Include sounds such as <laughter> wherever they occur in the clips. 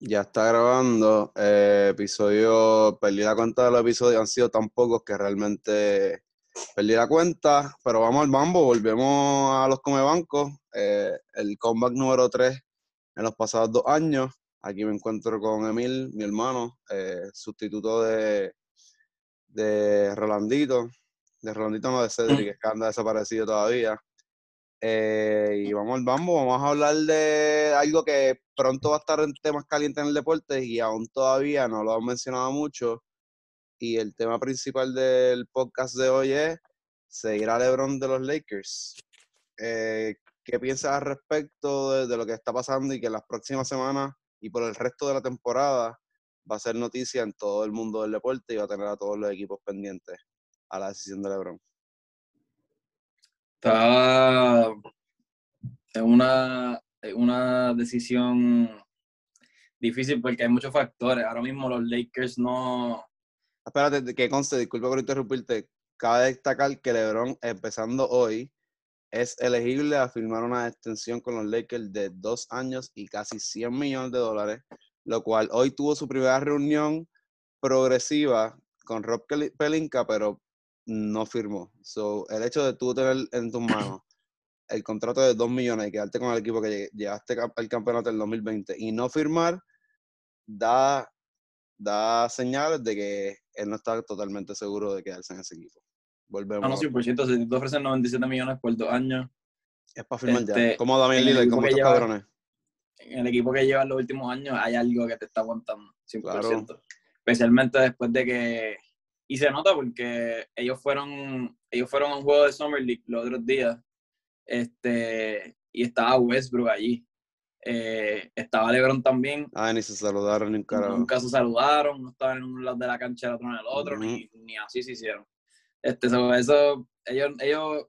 Ya está grabando. eh, episodio, perdí la cuenta de los episodios, han sido tan pocos que realmente perdí la cuenta, pero vamos al mambo, volvemos a los comebancos. eh, el comeback número 3 en los pasados dos años. Aquí me encuentro con Emil, mi hermano, eh, sustituto de, de Rolandito, de Rolandito no de Cedric, que anda desaparecido todavía. Eh, y vamos al bambo, vamos a hablar de algo que pronto va a estar en temas calientes en el deporte y aún todavía no lo han mencionado mucho. Y el tema principal del podcast de hoy es seguir a LeBron de los Lakers. Eh, ¿Qué piensas al respecto de, de lo que está pasando y que en las próximas semanas y por el resto de la temporada va a ser noticia en todo el mundo del deporte y va a tener a todos los equipos pendientes a la decisión de LeBron? Está es una, una decisión difícil porque hay muchos factores. Ahora mismo los Lakers no. Espérate, que conste, disculpa por interrumpirte. Cabe destacar que LeBron, empezando hoy, es elegible a firmar una extensión con los Lakers de dos años y casi 100 millones de dólares, lo cual hoy tuvo su primera reunión progresiva con Rob Pelinka, pero no firmó. So, el hecho de tú tener en tus manos el contrato de 2 millones y quedarte con el equipo que llegaste al campeonato del 2020 y no firmar, da, da señales de que él no está totalmente seguro de quedarse en ese equipo. Volvemos. Ah, no, 100%. Si te ofrecen 97 millones por dos años. Es para firmar Este, ya. Como el Lillard, como estos lleva- cabrones. En el equipo que lleva los últimos años hay algo que te está aguantando. 100%. Claro. Especialmente después de que. Y se nota porque ellos fueron, ellos fueron a un juego de Summer League los otros días. Este, y estaba Westbrook allí. Eh, estaba LeBron también. Ah, ni se saludaron ni carajo. Nunca se saludaron, no estaban en un lado de la cancha, el otro en el otro, ni, ni así se hicieron. Este, so, eso, ellos, ellos,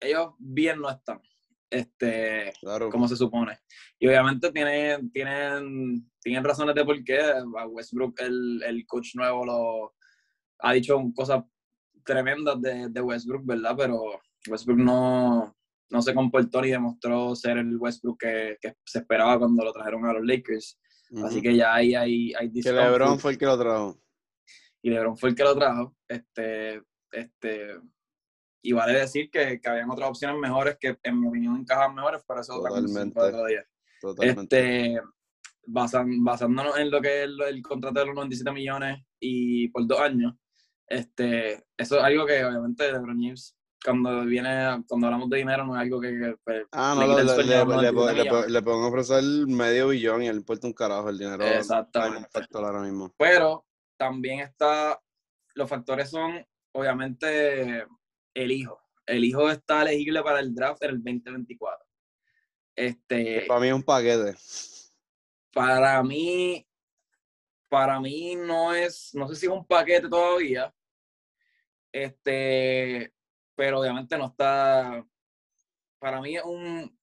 ellos bien no están, este, Claro. como se supone. Y obviamente tienen, tienen, tienen razones de por qué. A Westbrook, el, el coach nuevo, lo, ha dicho cosas tremendas de, de Westbrook, ¿verdad? Pero Westbrook no, no se comportó ni demostró ser el Westbrook que, que se esperaba cuando lo trajeron a los Lakers. Así que ya ahí hay, hay Que. LeBron fue el que lo trajo. Y LeBron fue el que lo trajo. Este, este, y vale decir que, que habían otras opciones mejores que, en mi opinión, encajan mejores, pero eso para Totalmente. otro día. Totalmente. Este, basan- basándonos en lo que es el, el contrato de los 97 millones y por dos años, este, eso es algo que obviamente LeBron James, cuando viene, cuando hablamos de dinero, no es algo que, que, Ah, le no, le, le, los le, le, 97 le- millones. le pueden ofrecer medio billón y él importa un carajo el dinero. no Exactamente. factor ahora mismo. Pero también está, los factores son, obviamente, el hijo. El hijo está elegible para el draft en el 2024. Este, Para mí es un paquete. para mí, para mí no es, no sé si es un paquete todavía, este, pero obviamente no está, para mí es un,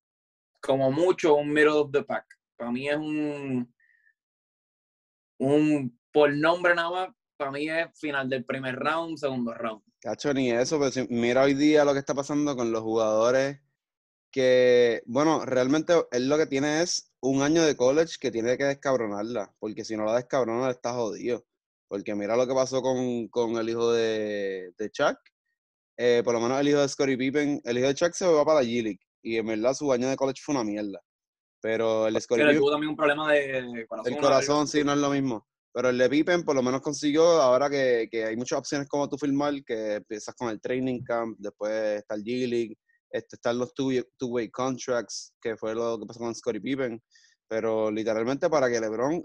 como mucho, un middle of the pack. Para mí es un, un, por nombre nada más, para mí es final del primer round, segundo round. Cacho, ni eso, pero si- mira hoy día lo que está pasando con los jugadores que, bueno, realmente él lo que tiene es un año de college que tiene que descabronarla, porque si no la descabrona está jodido. Porque mira lo que pasó con, con el hijo de, de Chuck, eh, por lo menos el hijo de Scottie Pippen, el hijo de Chuck se va para la G-League, y en verdad su año de college fue una mierda. Pero el de Scottie Pippen tuvo también un problema de corazón. el ¿no? corazón sí no es lo mismo. Pero el de Pippen por lo menos consiguió, ahora que, que hay muchas opciones como tú firmar, que empiezas con el training camp, después está el G-League, este, están los two- two-way contracts, que fue lo que pasó con Scottie Pippen. Pero literalmente para que LeBron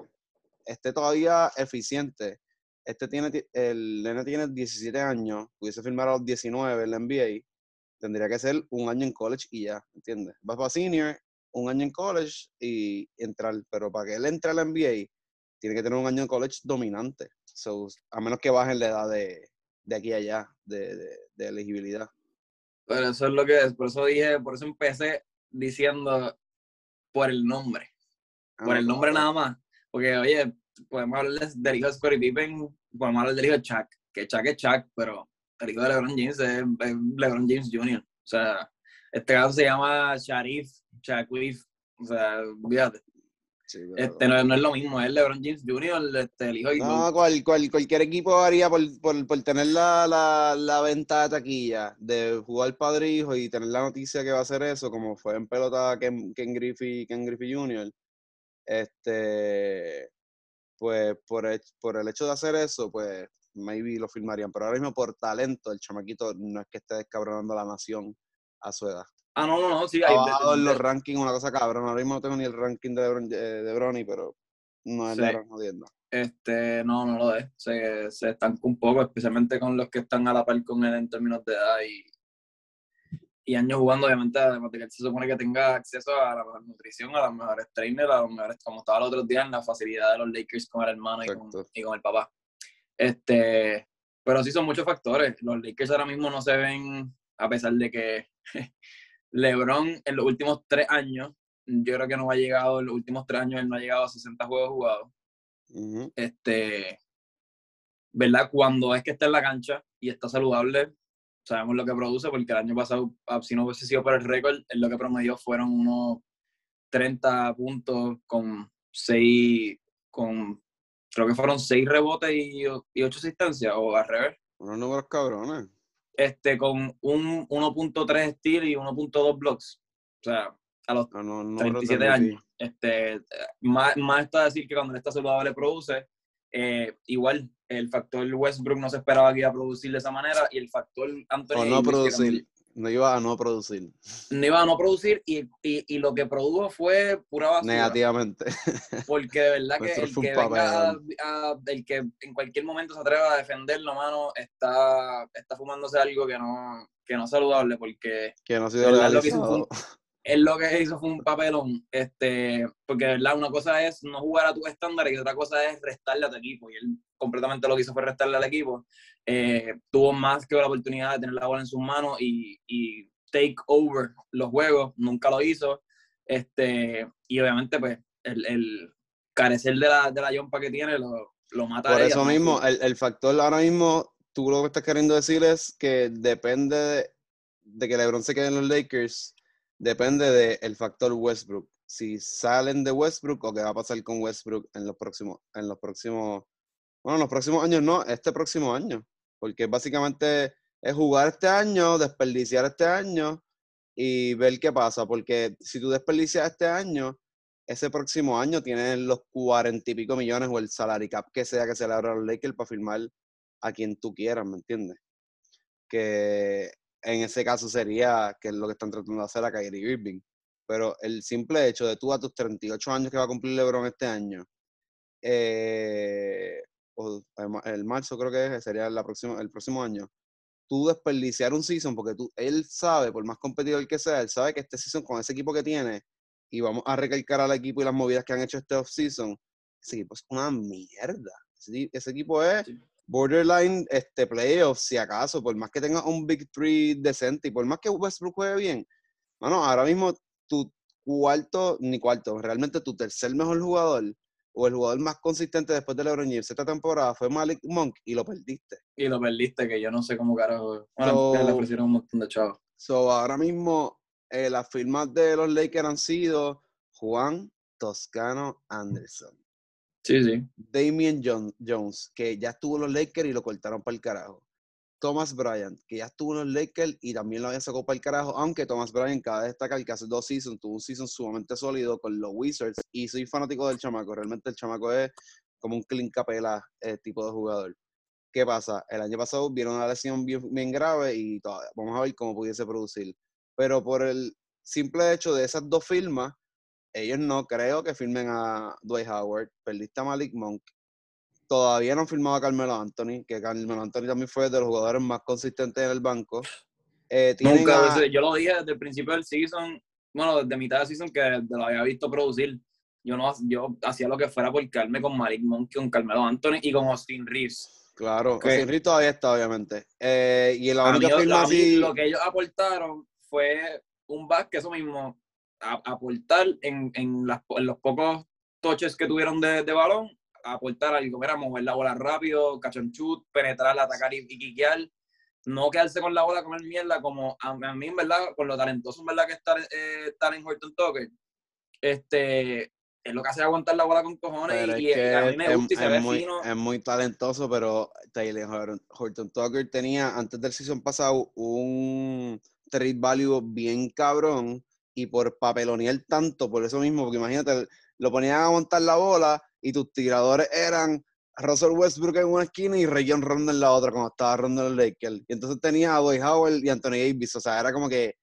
esté todavía eficiente, este tiene, ti- el nene tiene 17 años, pudiese firmar a los 19 en la NBA, tendría que ser un año en college y ya, ¿entiendes? Vas para senior, un año en college y entrar, pero para que él entre a la NBA, tiene que tener un año en college dominante. So, a menos que bajen la edad de, de aquí a allá, de, de- de elegibilidad. Pero eso es lo que es. Por eso dije, por eso empecé diciendo por el nombre. Ah, por no, el nombre nada más. Porque, oye, podemos hablar de- del hijo de Scottie Pippen, podemos hablar del hijo de Chuck, que Chuck es Chuck, pero el hijo de LeBron James es, es LeBron James Jr. O sea, este caso se llama Sharif, Shaquille, o sea, fíjate. este, no, es lo mismo, es LeBron James Jr., este, el hijo No, cual, cualquier equipo haría por, por, por tener la, la, la, venta de taquilla de jugar padre hijo y tener la noticia que va a hacer eso, como fue en pelota Ken, Ken Griffey, Ken Griffey Jr., este, pues por, por el hecho de hacer eso, pues maybe lo firmarían. Pero ahora mismo por talento, el chamaquito no es que esté descabronando la nación a su edad. Ah, no, no, no, sí. Ha bajado en los rankings una cosa cabrón. Ahora mismo no tengo ni el ranking de, de, de Brony, pero no es la gran jodienda. Este, no, no lo es. Se, se estanca un poco, especialmente con los que están a la par con él en términos de edad y, y años jugando, obviamente, además de que se supone que tenga acceso a la mejor nutrición, a los mejores trainers, a los mejores, como estaba el otro día, en la facilidad de los Lakers con el hermano y con, y con, el papá. Este, pero sí son muchos factores. Los Lakers ahora mismo no se ven, a pesar de que <laughs> LeBron en los últimos tres años, yo creo que no ha llegado, en los últimos tres años él no ha llegado a 60 juegos jugados. Este, ¿verdad? Cuando es que está en la cancha y está saludable, sabemos lo que produce, porque el año pasado, ah, si no hubiese sido por el récord, lo que promedió fueron unos 30 puntos con 6, con, creo que fueron 6 rebotes y, y 8 asistencias, o al revés. Unos números cabrones este, con un 1.3 steal y 1.2 blocks. O sea, a los 37 ah, años. Este, más, más está decir que cuando él está saludable produce. Eh, igual, el factor Westbrook no se esperaba que iba a producir de esa manera y el factor Anthony o no producir no iba a no producir. No iba a no producir y, y, y lo que produjo fue pura basura. Negativamente. Porque de verdad que el que, venga el que en cualquier momento se atreva a defenderlo, mano, está, está fumándose algo que no, que no es saludable porque... Que no ha sido él lo que hizo fue un papelón, este, porque verdad una cosa es no jugar a tus estándares y otra cosa es restarle a tu equipo. Y él completamente lo que hizo fue restarle al equipo. Eh, tuvo más que la oportunidad de tener la bola en sus manos y, y, take over los juegos, nunca lo hizo. Este, y obviamente, pues, el, el carecer de la, de la yompa que tiene lo, lo mata. Por eso mismo, el, el factor ahora mismo, tú lo que estás queriendo decir es que depende de, de que LeBron se quede en los Lakers depende del factor Westbrook. Si salen de Westbrook o qué va a pasar con Westbrook en los próximos, en los próximos, bueno, en los próximos años no, este próximo año. Porque básicamente es jugar este año, desperdiciar este año y ver qué pasa. Porque si tú desperdicias este año, ese próximo año tienes los cuarenta y pico millones o el salary cap que sea que se le abra a los Lakers para firmar a quien tú quieras, ¿me entiendes? Que en ese caso sería que es lo que están tratando de hacer a Kyrie Irving. Pero el simple hecho de tú a tus 38 años que va a cumplir LeBron este año, eh, o el marzo creo que es, sería la próxima, el próximo año, tú desperdiciar un season porque tú, él sabe, por más competidor que sea, él sabe que este season con ese equipo que tiene, y vamos a recalcar al equipo y las movidas que han hecho este off-season, ese equipo es una mierda. Ese, equipo es borderline este, playoffs, si acaso, por más que tenga un Big Three decente y por más que Westbrook juegue bien, bueno, ahora mismo tu cuarto, ni cuarto, realmente tu tercer mejor jugador o el jugador más consistente después de LeBron James esta temporada fue Malik Monk y lo perdiste. Y lo perdiste, que yo no sé cómo carajo. Bueno, le ofrecieron un montón de chavos. So, ahora mismo eh, las firmas de los Lakers han sido Juan Toscano Anderson. Sí, sí. Damien Jones, que ya estuvo en los Lakers y lo cortaron para el carajo. Thomas Bryant, que ya estuvo en los Lakers y también lo había sacado para el carajo, aunque Thomas Bryant cada vez destaca que hace dos seasons, tuvo un season sumamente sólido con los Wizards y soy fanático del chamaco, realmente el chamaco es como un clean capela eh, tipo de jugador. ¿Qué pasa? El año pasado vieron una lesión bien, grave y todavía, vamos a ver cómo pudiese producir. Pero por el simple hecho de esas dos firmas, ellos no creo que firmen a Dwight Howard, perdiste a Malik Monk. Todavía no han firmado a Carmelo Anthony, que Carmelo Anthony también fue de los jugadores más consistentes en el banco. Eh, Nunca, yo lo dije desde el principio del season, bueno, desde mitad del season que lo había visto producir. Yo no yo hacía lo que fuera por calme con Malik Monk, con Carmelo Anthony y con Austin Reeves. Claro, Austin Reeves todavía está, obviamente. Eh, y la única firma así... Lo que ellos aportaron fue un back que eso mismo aportar en, en, los pocos toches que tuvieron de, de balón, aportar algo, era mover la bola rápido, cachonchut, penetrar, atacar y, y no quedarse con la bola, comer mierda, como a, mí, en verdad, con lo talentoso, en verdad, que está, eh, en Horton Tucker, este, es lo que hace aguantar la bola con cojones y, a mí me gusta y se es ve muy, fino. Es muy talentoso, pero Taylor Horton Tucker tenía antes del season pasado un trade value bien cabrón y por papelonear tanto, por eso mismo, porque imagínate, lo ponían a montar la bola y tus tiradores eran Russell Westbrook en una esquina y Rayon Rondo en la otra, como estaba Rondo en el Lakers. Y entonces tenía a Dwight Howard y Anthony Davis, o sea, era como que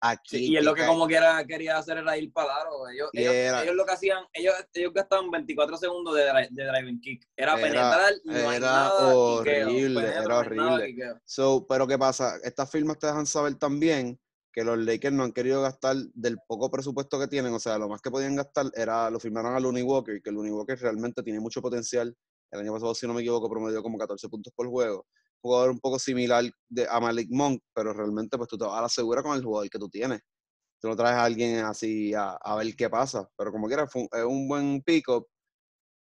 aquí... y es lo que como quiera quería hacer era ir para largo. Ellos, ellos, lo que hacían, ellos, ellos gastaban 24 segundos de, de driving kick. Era, penetrar, no era horrible, era horrible. So, pero ¿qué pasa? Estas firmas te dejan saber también que los Lakers no han querido gastar del poco presupuesto que tienen, o sea, lo más que podían gastar era, lo firmaron a Looney Walker, que Looney Walker realmente tiene mucho potencial. El año pasado, si no me equivoco, promedió como 14 puntos por juego. Jugador un poco similar a Malik Monk, pero realmente pues tú te vas a la segura con el jugador que tú tienes. Tú no traes a alguien así a, ver qué pasa, pero como quiera, fue es un buen pick-up.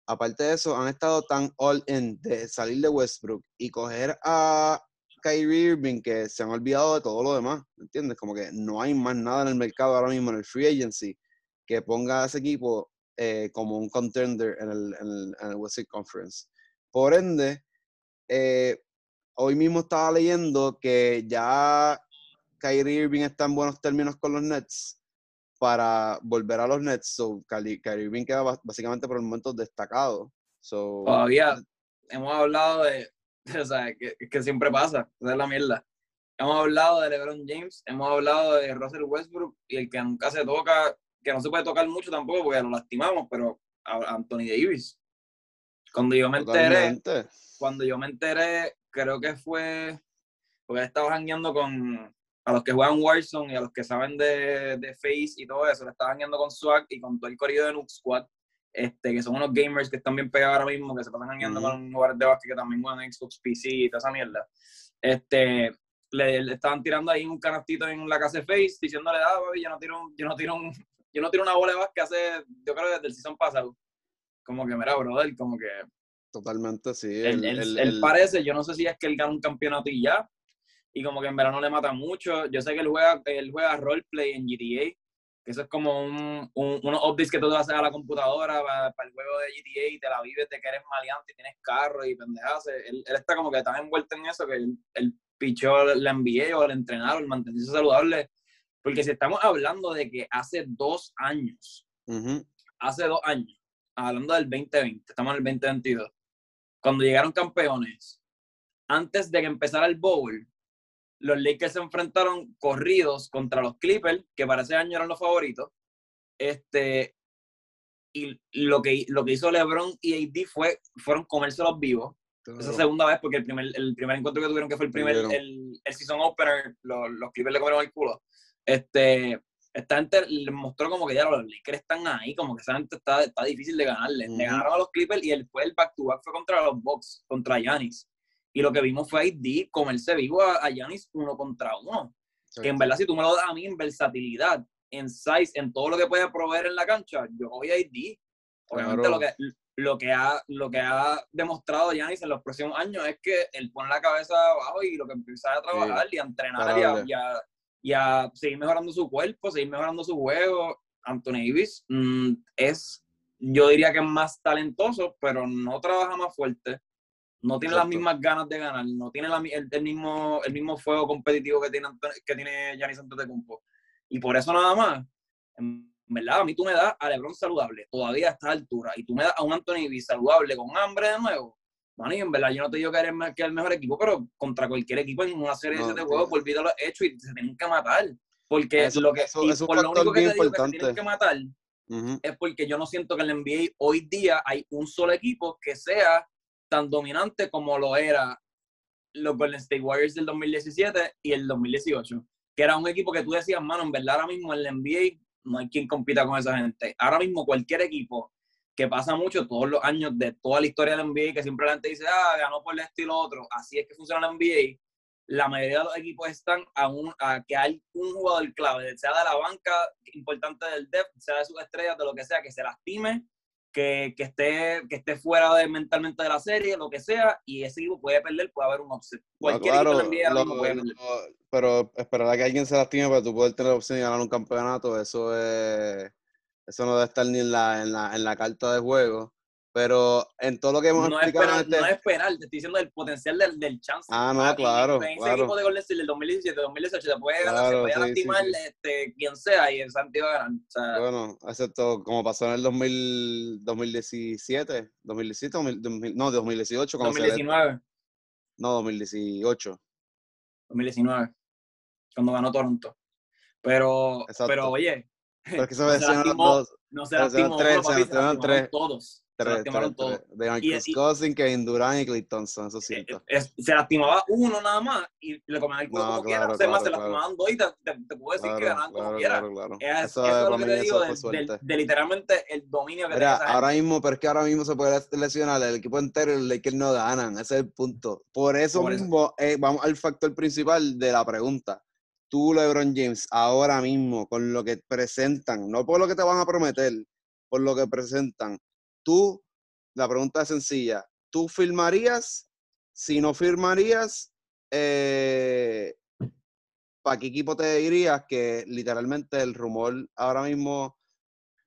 Aparte de eso, han estado tan all-in de salir de Westbrook y coger a Kyrie Irving que se han olvidado de todo lo demás, ¿entiendes? Como que no hay más nada en el mercado ahora mismo, en el free agency, que ponga a ese equipo eh, como un contender en el, en el, West Conference. Por ende, eh, hoy mismo estaba leyendo que ya Kyrie Irving está en buenos términos con los Nets para volver a los Nets. So, Kyrie, Irving queda básicamente por el momento destacado. So, Todavía hemos hablado de, <laughs> o sea, que, que siempre pasa, esa es la mierda. Hemos hablado de LeBron James, hemos hablado de Russell Westbrook y el que nunca se toca, que no se puede tocar mucho tampoco porque lo lastimamos, pero Anthony Davis. Cuando yo me enteré, cuando yo me enteré, creo que fue porque estaba jangueando con a los que juegan Warzone y a los que saben de, de Face y todo eso, le estaba jangueando con Swag y con todo el corrido de Nook Squad este, que son unos gamers que están bien pegados ahora mismo, que se pasan ganando con jugadores de básquet que también juegan Xbox PC y toda esa mierda. Este, le, estaban tirando ahí un canastito en la casa de Face, diciéndole, ah, baby, yo no tiro, yo no tiro, un, yo no tiro una bola de básquet hace, yo creo desde el season pasado. Como que, mira, brother, como que... Totalmente, sí. Él, parece, yo no sé si es que él gana un campeonato y ya, y como que en verano le mata mucho. Yo sé que él juega, él juega roleplay en GTA, eso es como un, unos updates que tú vas a hacer a la computadora para, el juego de GTA y te la vives de que eres maleante y tienes carro y pendejas. Él, él, está como que tan envuelto en eso que el, el pichó le envié o le entrenaron, el mantenerse saludable. Porque si estamos hablando de que hace dos años, hace dos años, hablando del 2020, estamos en el 2022, cuando llegaron campeones, antes de que empezara el bowl, los Lakers se enfrentaron corridos contra los Clippers, que para ese año eran los favoritos. Este, y lo que, lo que hizo LeBron y AD fue, fueron comérselos vivos. Esa segunda vez, porque el primer, el primer encuentro que tuvieron, que fue el primer, el, el, season opener, los, los Clippers le comieron el culo. Este, esta gente les mostró como que ya los Lakers están ahí, como que esa gente está, está difícil de ganarle. Le ganaron a los Clippers y después el back-to-back fue contra los Bucks, contra Giannis. Y lo que vimos fue a ID comerse vivo a Giannis uno contra uno. Que en verdad, si tú me lo das a mí en versatilidad, en size, en todo lo que puede proveer en la cancha, yo voy a ID. Obviamente lo que, lo, que ha, lo que ha demostrado Giannis en los próximos años es que él pone la cabeza abajo y lo que empieza a trabajar y a entrenar y a, seguir mejorando su cuerpo, seguir mejorando su juego. Anthony Davis mm, es, yo diría que es más talentoso, pero no trabaja más fuerte no tiene las mismas ganas de ganar, no tiene el, mismo, el mismo fuego competitivo que tiene, que tiene Giannis Antetokounmpo. Y por eso nada más, en verdad, a mí tú me das a LeBron saludable, todavía a esta altura, y tú me das a un Anthony Davis saludable con hambre de nuevo. Man, y en verdad, yo no te digo que eres que el mejor equipo, pero contra cualquier equipo en una serie de juegos, por vida lo hecho y se tienen que matar. Porque eso, lo que, eso, por lo único que te digo que se tienen que matar es porque yo no siento que en el NBA hoy día hay un solo equipo que sea tan dominante como lo era los Golden State Warriors del 2017 y el 2018, que era un equipo que tú decías, mano, en verdad ahora mismo en la NBA no hay quien compita con esa gente. Ahora mismo cualquier equipo que pasa mucho todos los años de toda la historia de la NBA, que siempre la gente dice, ah, ganó por el estilo otro, así es que funciona la NBA, la mayoría de los equipos están a, un, a que hay un jugador clave, sea de la banca importante del depth, sea de sus estrellas, de lo que sea, que se lastime que, que, esté, que esté fuera de, mentalmente de la serie, lo que sea, y ese equipo puede perder, puede haber un offset. Cualquier claro, equipo puede perder. pero esperar a que alguien se lastime para tú poder tener la opción de ganar un campeonato, eso es Eso no debe estar ni en la, en la, en la carta de juego. Pero en todo lo que hemos no explicado. Esperar, este... No es esperar, te estoy diciendo el potencial del, del chance. Ah, no, claro. En ese claro. equipo de Golden State del 2017, 2018, se puede Claro, se puede sí, lastimar sí, sí. Este, quien sea y el Santi va a ganar. O sea, Bueno, excepto como pasó en el 2000, 2017, 2017, 2000, 2000, no, 2018, cuando se le- 2019, no, 2018. 2019, cuando ganó Toronto. Pero, Exacto. pero oye, Pero es que se <laughs> No me se decían los lastimó, dos, no se se lastimó tres, uno, se papi, se lastimaron lastimaron tres. todos. Se lastimaron todos. De Marcus y- Cousins, Kevin Durant y Clay Thompson, eso Eh, siento. es- se lastimaba uno nada más y le comían el culo No, como quiera. claro, O sea, más se claro, lastimaban dos y te, te, te puedo decir que Claro, ganaban como claro, quiera. claro, claro. Es, Eso, eso es lo que te digo de, de- suerte. de literalmente el dominio que Mira, ahora gente. mismo, pero es que ahora mismo se puede lesionar el equipo entero y los Lakers no ganan. Ese es el punto. Por eso Por eso. mismo, eh, vamos al factor principal de la pregunta. Tú, LeBron James, ahora mismo, con lo que presentan, no por lo que te van a prometer, por lo que presentan, tú, la pregunta es sencilla. ¿Tú firmarías? Si no firmarías, eh, ¿para qué equipo te dirías que literalmente el rumor ahora mismo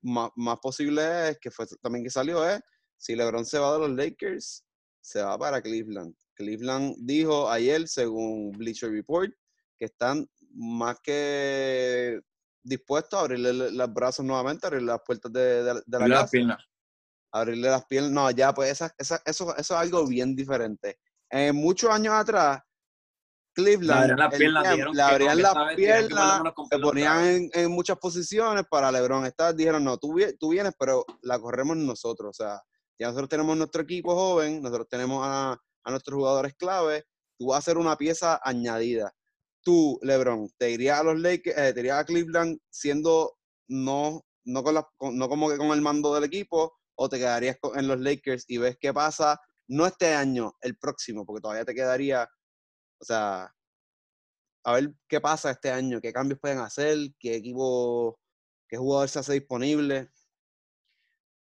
más, más posible es que fue también que salió es si LeBron se va de los Lakers, se va para Cleveland. Cleveland dijo ayer, según Bleacher Report, que están más que dispuestos a abrirle los brazos nuevamente, abrirle las puertas de, de- de la Las piernas. Abrirle las piernas. No, ya, pues esa, esa- eso, eso es algo bien diferente. Eh, muchos años atrás, Cleveland Le abrían las piernas, se ponían en, en muchas posiciones para LeBron. Estas dijeron, no, tú, tú vienes, pero la corremos nosotros. O sea, ya nosotros tenemos nuestro equipo joven, nosotros tenemos a, a nuestros jugadores clave, tú vas a ser una pieza añadida. Tú, LeBron, te irías a los Lakers, eh, te irías a Cleveland siendo no, no, con la- con- no como que con el mando del equipo, o te quedarías en los Lakers y ves qué pasa, no este año, el próximo, porque todavía te quedaría, o sea, a ver qué pasa este año, qué cambios pueden hacer, qué equipo, qué jugador se hace disponible.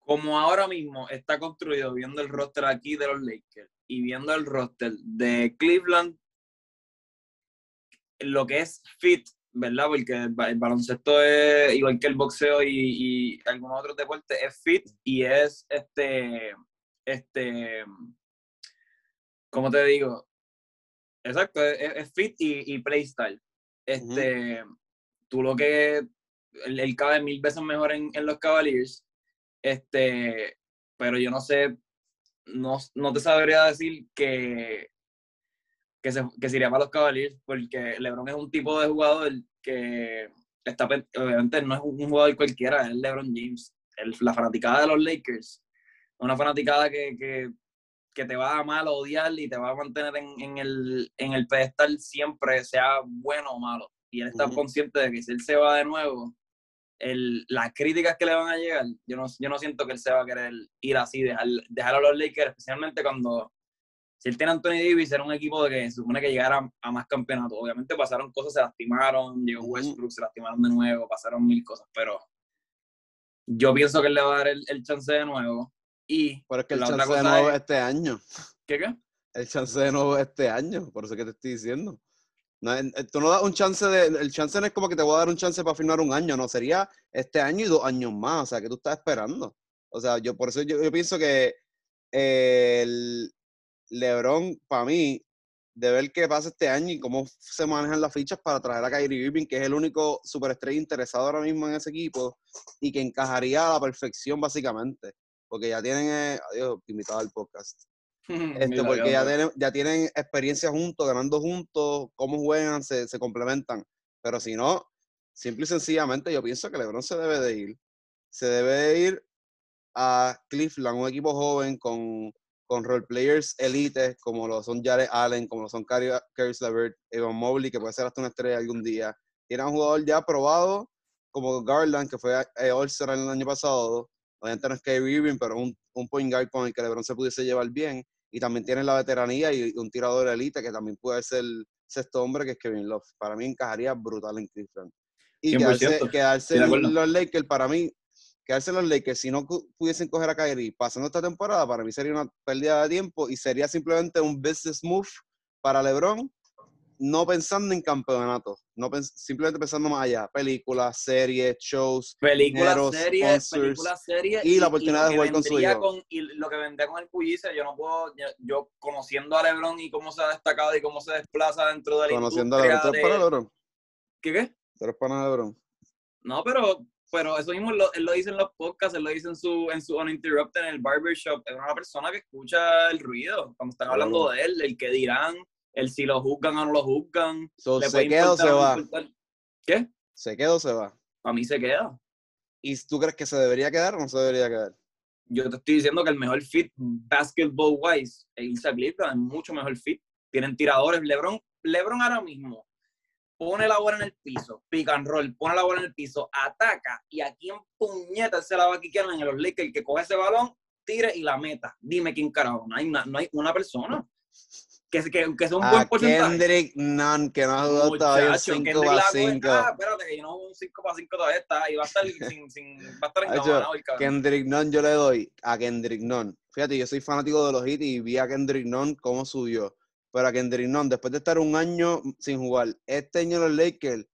Como ahora mismo está construido viendo el roster aquí de los Lakers y viendo el roster de Cleveland, lo que es fit, ¿verdad? Porque el, ba- el baloncesto es igual que el boxeo y, y algunos otros deportes, es fit y es este, este, ¿cómo te digo? Exacto, es, es fit y, y playstyle. Este, tú lo que, él, él cabe mil veces mejor en, en los Cavaliers, este, pero yo no sé, no, no te sabría decir que, que, se, que se iría para los Cavaliers, porque LeBron es un tipo de jugador que está, obviamente no es un jugador cualquiera, es LeBron James. El- la fanaticada de los Lakers, una fanaticada que, que, que te va a amar odiar y te va a mantener en, en el, en el pedestal siempre, sea bueno o malo. Y él está Ujú. consciente de que si él se va de nuevo, el, las críticas que le van a llegar, yo no, yo no siento que él se va a querer ir así, dejar, dejar a los Lakers, especialmente cuando si él tiene a Anthony Davis, era un equipo de que se supone que llegara a, más campeonatos. Obviamente pasaron cosas, se lastimaron, llegó. Westbrook, se lastimaron de nuevo, pasaron mil cosas, pero yo pienso que él le va a dar el, el chance de nuevo. Y Pero es que el La chance otra de nuevo es- es este año. ¿qué qué? El chance de nuevo es este año. Por eso que te estoy diciendo. No, eh, tú no das un chance de. El chance no es como que te voy a dar un chance para firmar un año, no. Sería este año y dos años más. O sea, que tú estás esperando. O sea, yo por eso yo, yo pienso que eh, el LeBron, para mí, de ver qué pasa este año y cómo se manejan las fichas para traer a Kyrie Irving, que es el único superestrella interesado ahora mismo en ese equipo y que encajaría a la perfección, básicamente. Porque ya tienen, eh, adiós, invitado al podcast. <laughs> Este, porque ya tienen, ya tienen experiencia juntos, ganando juntos, cómo juegan, se, se complementan. Pero si no, simple y sencillamente, yo pienso que LeBron se debe de ir. Se debe de ir a Cleveland, un equipo joven con, con role players elites, como lo son Jared Allen, como lo son Caris Levert, Evan Mobley, que puede ser hasta una estrella algún día. Tiene un jugador ya probado, como Garland, que fue eh, All-Star el año pasado. Obviamente no es Kyrie Irving, pero un, un point guard con el que LeBron se pudiese llevar bien y también tiene la veteranía y un tirador elite que también puede ser el sexto hombre que es Kevin Love. Para mí encajaría brutal en Cleveland. Y 100%, quedarse, quedarse en los Lakers, para mí, quedarse en los Lakers, si no pudiesen coger a Kyrie pasando esta temporada, para mí sería una pérdida de tiempo y sería simplemente un business move para LeBron no pensando en campeonato, no simplemente pensando más allá, películas, series, shows, películas, series, películas, series y, la oportunidad de jugar con su hijo. y lo que vendría con el Pullice, yo no puedo, yo, conociendo a LeBron y cómo se ha destacado y cómo se desplaza dentro de la Conociendo a LeBron, ¿tú para LeBron? ¿Qué qué? ¿Tú eres para LeBron? No, pero pero eso mismo lo, él lo dice en los podcasts, él lo dice en su, en su Uninterrupted, en el barbershop. Es una persona que escucha el ruido cuando están hablando de él, el que dirán, el si lo juzgan o no lo juzgan. ¿Se queda o se va? ¿Qué? ¿Se queda o se va? A mí se queda. ¿Y tú crees que se debería quedar o no se debería quedar? Yo te estoy diciendo que el mejor fit basketball wise es Clifton, es mucho mejor fit. Tienen tiradores. LeBron, LeBron ahora mismo pone la bola en el piso, pick and roll, pone la bola en el piso, ataca y aquí en puñeta se la va a quitar en los Lakers, el que coge ese balón, tire y la meta. Dime quién carajo, no hay una, no hay una persona que, que, que sea un buen porcentaje. Kendrick Nunn, que no ha jugado todavía un 5 para 5. Ah, espérate, que yo no un 5 para 5 todavía está, y va a estar, sin, sin, va a estar encajonado el cabrón. Kendrick Nunn yo le doy a Kendrick Nunn. Fíjate, yo soy fanático de los hits y vi a Kendrick Nunn cómo subió pero a Kendrick Nunn, después de estar un año sin jugar, este año los Lakers,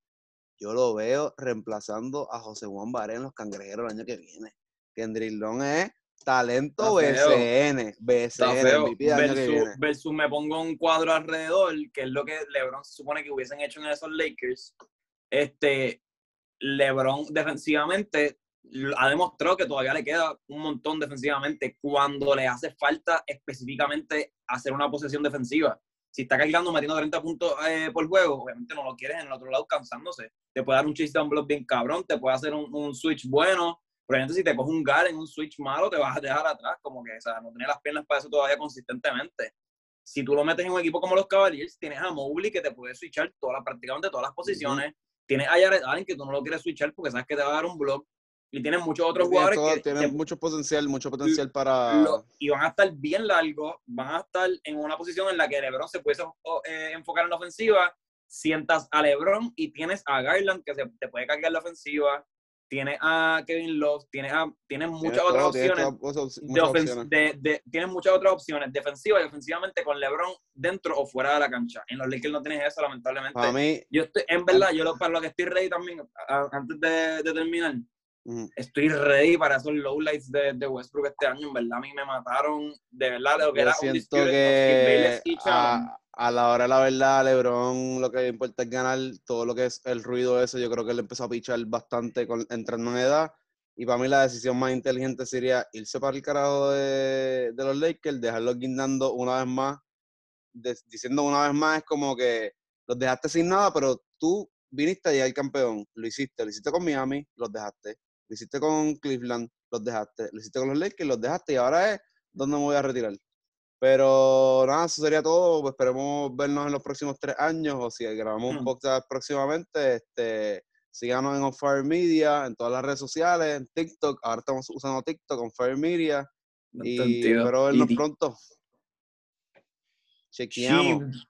yo lo veo reemplazando a José Juan Baré en los cangrejeros el año que viene. Kendrick Nunn es talento BCN, BCN, versus, versus me pongo un cuadro alrededor, que es lo que LeBron se supone que hubiesen hecho en esos Lakers. Este, LeBron defensivamente ha demostrado que todavía le queda un montón defensivamente cuando le hace falta específicamente hacer una posesión defensiva si está cargando metiendo 30 puntos eh, por juego, obviamente no lo quieres en el otro lado cansándose. Te puede dar un chiste a un block bien cabrón, te puede hacer un, switch bueno. Ejemplo, si te coge un gal en un switch malo, te vas a dejar atrás, como que, o sea, no tiene las piernas para eso todavía consistentemente. Si tú lo metes en un equipo como los Cavaliers, tienes a Mobley que te puede switchar todas, prácticamente todas las posiciones. Tienes a Jared Allen que tú no lo quieres switchar porque sabes que te va a dar un block y tienen muchos otros jugadores que tienen mucho potencial, mucho potencial para y van a estar bien largos, van a estar en una posición en la que LeBron se puede eh, enfocar en la ofensiva, sientas a LeBron y tienes a Garland que se, te puede cargar la ofensiva, tienes a Kevin Love, tienes a tienes muchas otras opciones, de, tienes muchas otras opciones defensivas y ofensivamente con LeBron dentro o fuera de la cancha. En los Lakers no tienes eso lamentablemente. Mí, yo estoy, en verdad, yo lo, para lo que estoy ready también antes de, de terminar Estoy ready para esos lowlights de, de, Westbrook este año. En verdad, a mí me mataron. De verdad, lo que era siento que a, a, la hora de la verdad, LeBron lo que importa es ganar. Todo lo que es el ruido ese, yo creo que él empezó a pichar bastante con, entrando en edad. Y para mí la decisión más inteligente sería irse para el carajo de, de los Lakers, dejarlos guindando una vez más. diciendo una vez más, es como que los dejaste sin nada, pero tú viniste a llegar campeón. Lo hiciste, lo hiciste con Miami, los dejaste lo hiciste con Cleveland, los dejaste, lo hiciste con los Lakers, los dejaste y ahora es donde me voy a retirar. Pero nada, eso sería todo. Pues esperemos vernos en los próximos tres años o si grabamos un hmm. podcast próximamente. Este, síganos en On Fire Media, en todas las redes sociales, en TikTok. Ahora estamos usando TikTok, On Fire Media. y espero vernos pronto. Chequeamos.